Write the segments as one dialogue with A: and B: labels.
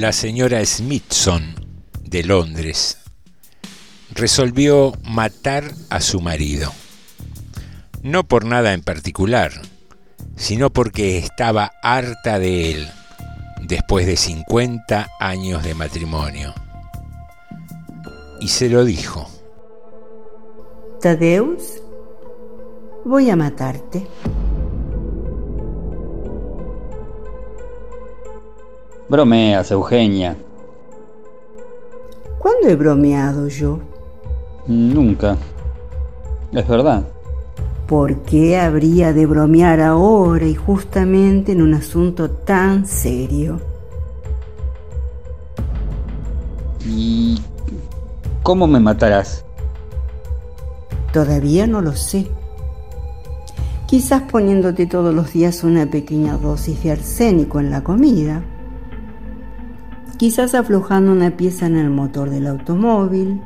A: la señora Smithson de Londres resolvió matar a su marido. No por nada en particular, sino porque estaba harta de él después de 50 años de matrimonio. Y se lo dijo.
B: Tadeus, voy a matarte.
C: Bromeas, Eugenia.
B: ¿Cuándo he bromeado yo?
C: Nunca. Es verdad.
B: ¿Por qué habría de bromear ahora y justamente en un asunto tan serio?
C: ¿Y cómo me matarás?
B: Todavía no lo sé. Quizás poniéndote todos los días una pequeña dosis de arsénico en la comida. Quizás aflojando una pieza en el motor del automóvil.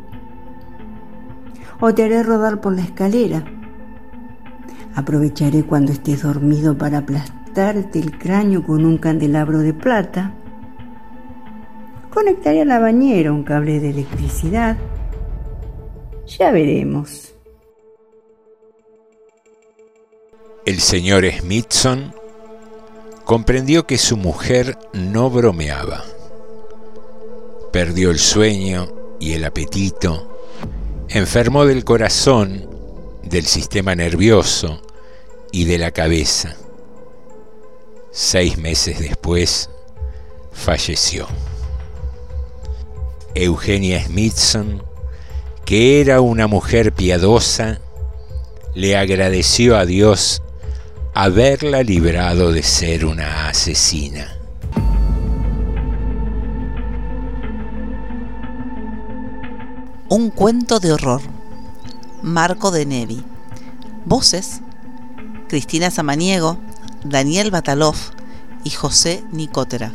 B: O te haré rodar por la escalera. Aprovecharé cuando estés dormido para aplastarte el cráneo con un candelabro de plata. Conectaré a la bañera un cable de electricidad. Ya veremos.
A: El señor Smithson comprendió que su mujer no bromeaba. Perdió el sueño y el apetito, enfermó del corazón, del sistema nervioso y de la cabeza. Seis meses después, falleció. Eugenia Smithson, que era una mujer piadosa, le agradeció a Dios haberla librado de ser una asesina.
D: Un cuento de horror. Marco de Nevi. Voces. Cristina Samaniego, Daniel Batalov y José Nicotera.